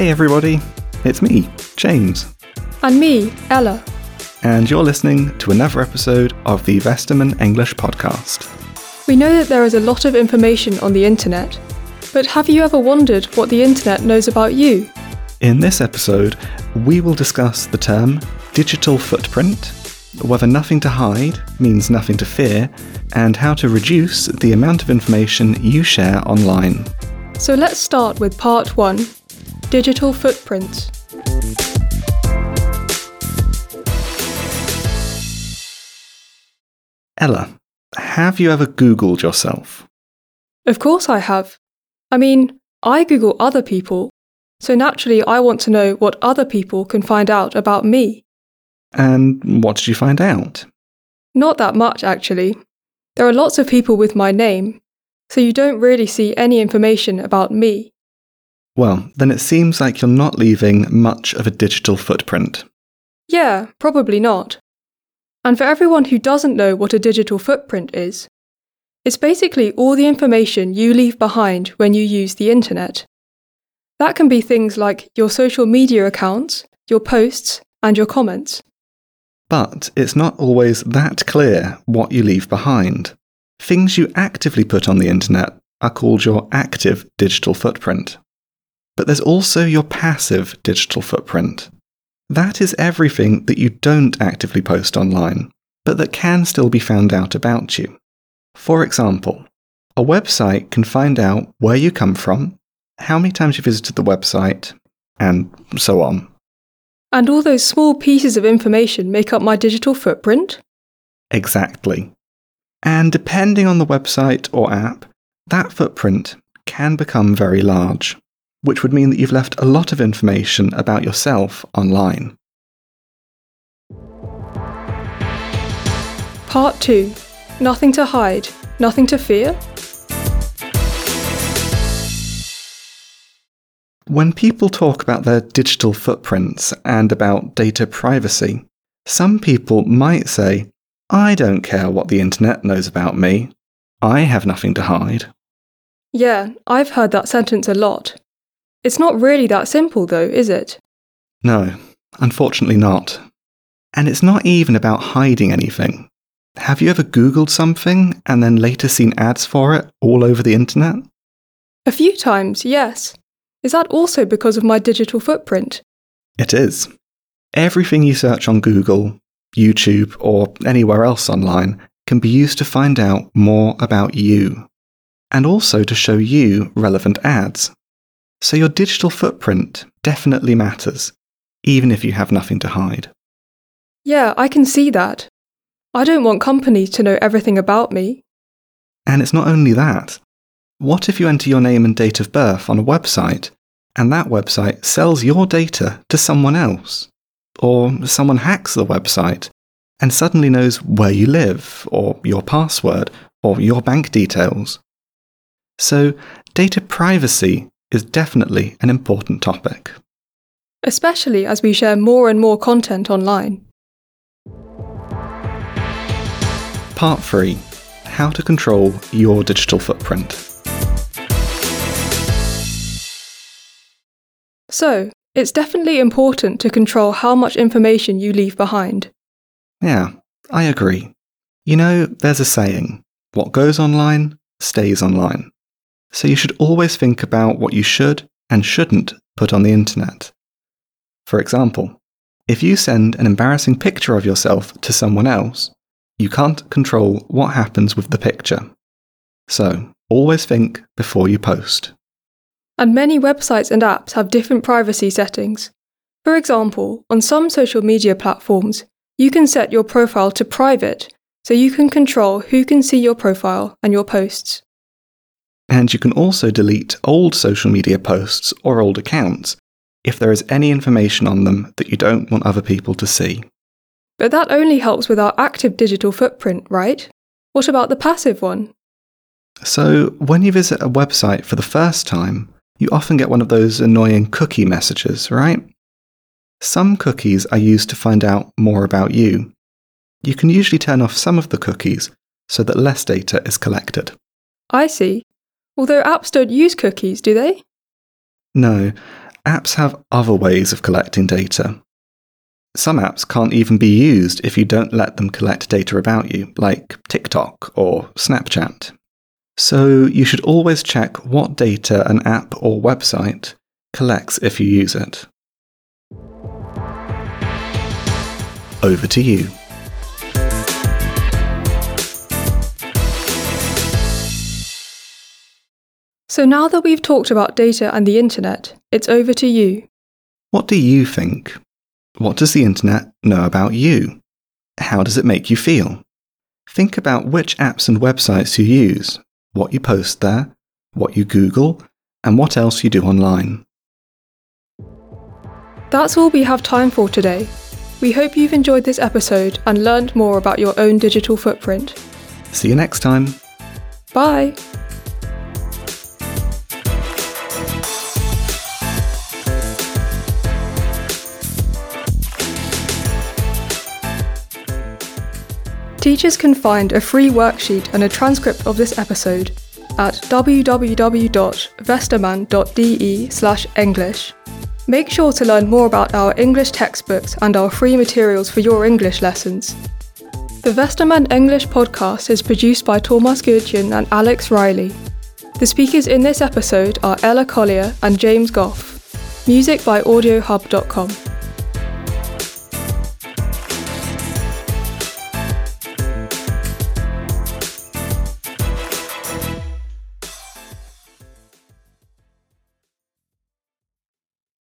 Hey everybody, it's me, James, And me, Ella. and you're listening to another episode of the Westermann English Podcast. We know that there is a lot of information on the internet, but have you ever wondered what the internet knows about you? In this episode, we will discuss the term digital footprint, whether nothing to hide means nothing to fear, and how to reduce the amount of information you share online. So let's start with part one digital footprints. Ella, have you ever Googled yourself? Of course I have. I mean, I Google other people, so naturally I want to know what other people can find out about me. And what did you find out? Not that much, actually. There are lots of people with my name, so you don't really see any information about me. Well, then it seems like you're not leaving much of a digital footprint. Yeah, probably not. And for everyone who doesn't know what a digital footprint is, it's basically all the information you leave behind when you use the internet. That can be things like your social media accounts, your posts, and your comments. But it's not always that clear what you leave behind. Things you actively put on the internet are called your active digital footprint. But there's also your passive digital footprint. That is everything that you don't actively post online, but that can still be found out about you. For example, a website can find out where you come from, how many times you visited the website, and so on. And all those small pieces of information make up my digital footprint? Exactly. And depending on the website or app, that footprint can become very large, which would mean that you've left a lot of information about yourself online. Part 2 Nothing to hide, nothing to fear? When people talk about their digital footprints and about data privacy, some people might say, I don't care what the internet knows about me. I have nothing to hide. Yeah, I've heard that sentence a lot. It's not really that simple, though, is it? No, unfortunately not. And it's not even about hiding anything. Have you ever Googled something and then later seen ads for it all over the internet? A few times, yes. Is that also because of my digital footprint? It is. Everything you search on Google, YouTube, or anywhere else online can be used to find out more about you, and also to show you relevant ads. So your digital footprint definitely matters, even if you have nothing to hide. Yeah, I can see that. I don't want companies to know everything about me. And it's not only that. What if you enter your name and date of birth on a website, and that website sells your data to someone else? Or someone hacks the website and suddenly knows where you live, or your password, or your bank details? So, data privacy is definitely an important topic. Especially as we share more and more content online. Part 3 How to Control Your Digital Footprint. So, it's definitely important to control how much information you leave behind. Yeah, I agree. You know, there's a saying what goes online stays online. So you should always think about what you should and shouldn't put on the internet. For example, if you send an embarrassing picture of yourself to someone else, you can't control what happens with the picture. So always think before you post. And many websites and apps have different privacy settings. For example, on some social media platforms, you can set your profile to private so you can control who can see your profile and your posts. And you can also delete old social media posts or old accounts if there is any information on them that you don't want other people to see. But that only helps with our active digital footprint, right? What about the passive one? So, when you visit a website for the first time, you often get one of those annoying cookie messages, right? Some cookies are used to find out more about you. You can usually turn off some of the cookies so that less data is collected. I see. Although apps don't use cookies, do they? No, apps have other ways of collecting data. Some apps can't even be used if you don't let them collect data about you, like TikTok or Snapchat. So you should always check what data an app or website collects if you use it. Over to you. So now that we've talked about data and the internet, it's over to you. What do you think? What does the internet know about you? How does it make you feel? Think about which apps and websites you use, what you post there, what you Google, and what else you do online. That's all we have time for today. We hope you've enjoyed this episode and learned more about your own digital footprint. See you next time. Bye! Teachers can find a free worksheet and a transcript of this episode at www.westermann.de/english. Make sure to learn more about our English textbooks and our free materials for your English lessons. The Westermann English podcast is produced by Thomas Gudjon and Alex Riley. The speakers in this episode are Ella Collier and James Goff. Music by AudioHub.com.